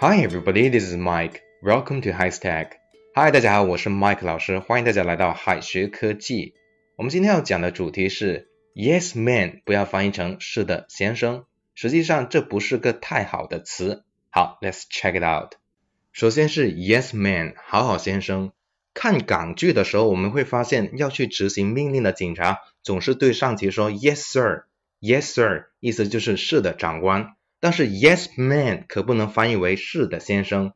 Hi everybody, this is Mike. Welcome to High Stack. Hi，大家好，我是 Mike 老师，欢迎大家来到海学科技。我们今天要讲的主题是 Yes man，不要翻译成是的先生。实际上这不是个太好的词。好，Let's check it out。首先是 Yes man，好好先生。看港剧的时候，我们会发现要去执行命令的警察总是对上级说 Yes sir，Yes sir，意思就是是的长官。但是 Yes man 可不能翻译为是的先生，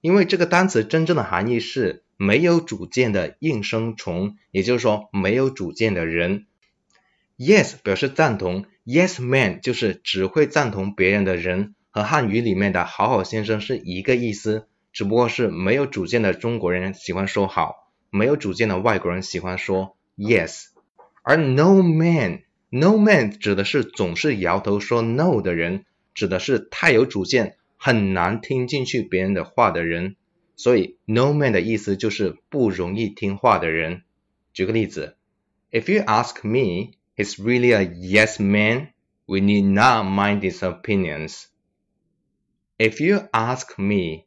因为这个单词真正的含义是没有主见的应声虫，也就是说没有主见的人。Yes 表示赞同，Yes man 就是只会赞同别人的人，和汉语里面的好好先生是一个意思，只不过是没有主见的中国人喜欢说好，没有主见的外国人喜欢说 Yes。而 No man，No man 指的是总是摇头说 No 的人。指的是太有主见，很难听进去别人的话的人。所以 no man 的意思就是不容易听话的人。举个例子，If you ask me, he's really a yes man. We need not mind his opinions. If you ask me,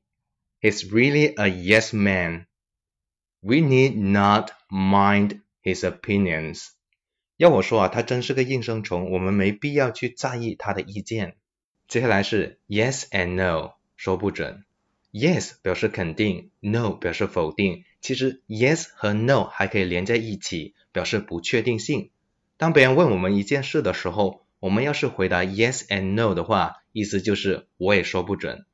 he's really a yes man. We need not mind his opinions. 要我说啊，他真是个应声虫，我们没必要去在意他的意见。 接下来是 yes and no，说不准。yes 表示肯定，no 表示否定。其实 yes 和 no 还可以连在一起，表示不确定性。当别人问我们一件事的时候，我们要是回答 yes and no 的话，意思就是我也说不准。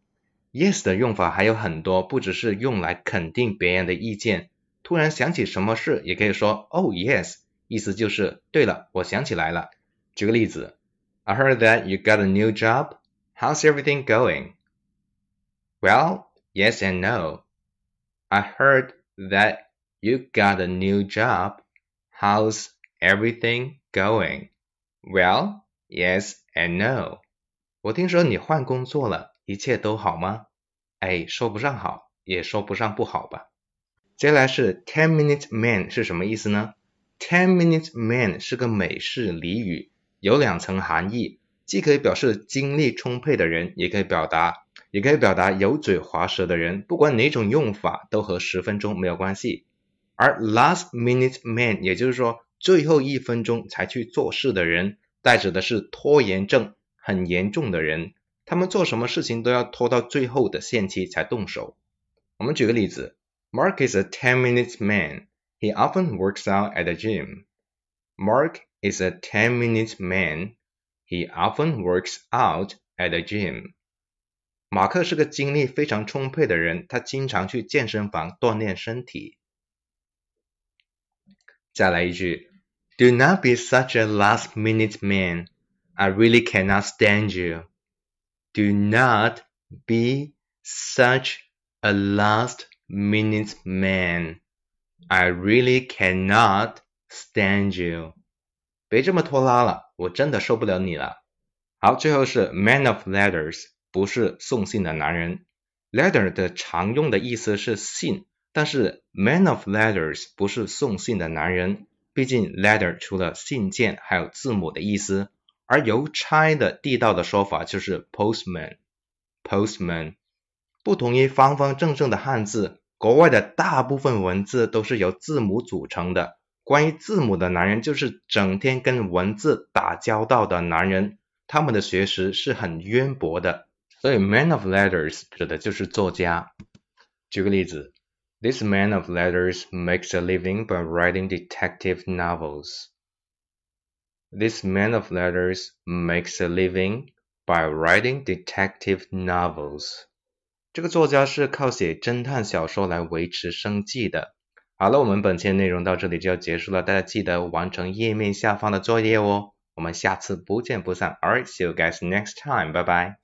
yes 的用法还有很多，不只是用来肯定别人的意见。突然想起什么事，也可以说 oh yes，意思就是对了，我想起来了。举个例子，I heard that you got a new job. How's everything going? Well, yes and no. I heard that you got a new job. How's everything going? Well, yes and no. 我听说你换工作了，一切都好吗？哎，说不上好，也说不上不好吧。接下来是 Ten Minute Man 是什么意思呢？Ten Minute Man 是个美式俚语，有两层含义。既可以表示精力充沛的人，也可以表达，也可以表达油嘴滑舌的人。不管哪种用法，都和十分钟没有关系。而 last minute man，也就是说最后一分钟才去做事的人，代指的是拖延症很严重的人。他们做什么事情都要拖到最后的限期才动手。我们举个例子，Mark is a ten minutes man. He often works out at the gym. Mark is a ten minute man. He often works out at the gym. 马克是个精力非常充沛的人，他经常去健身房锻炼身体。再来一句，Do not be such a last-minute man. I really cannot stand you. Do not be such a last-minute man. I really cannot stand you. 别这么拖拉了，我真的受不了你了。好，最后是 man of letters，不是送信的男人。letter 的常用的意思是信，但是 man of letters 不是送信的男人。毕竟 letter 除了信件，还有字母的意思。而邮差的地道的说法就是 postman。postman 不同于方方正正的汉字，国外的大部分文字都是由字母组成的。关于字母的男人，就是整天跟文字打交道的男人，他们的学识是很渊博的。所以，man of letters 指的就是作家。举个例子，This man of letters makes a living by writing detective novels. This man of letters makes a living by writing detective novels. 这个作家是靠写侦探小说来维持生计的。好了，我们本期的内容到这里就要结束了，大家记得完成页面下方的作业哦。我们下次不见不散。All right, see you guys next time. 拜拜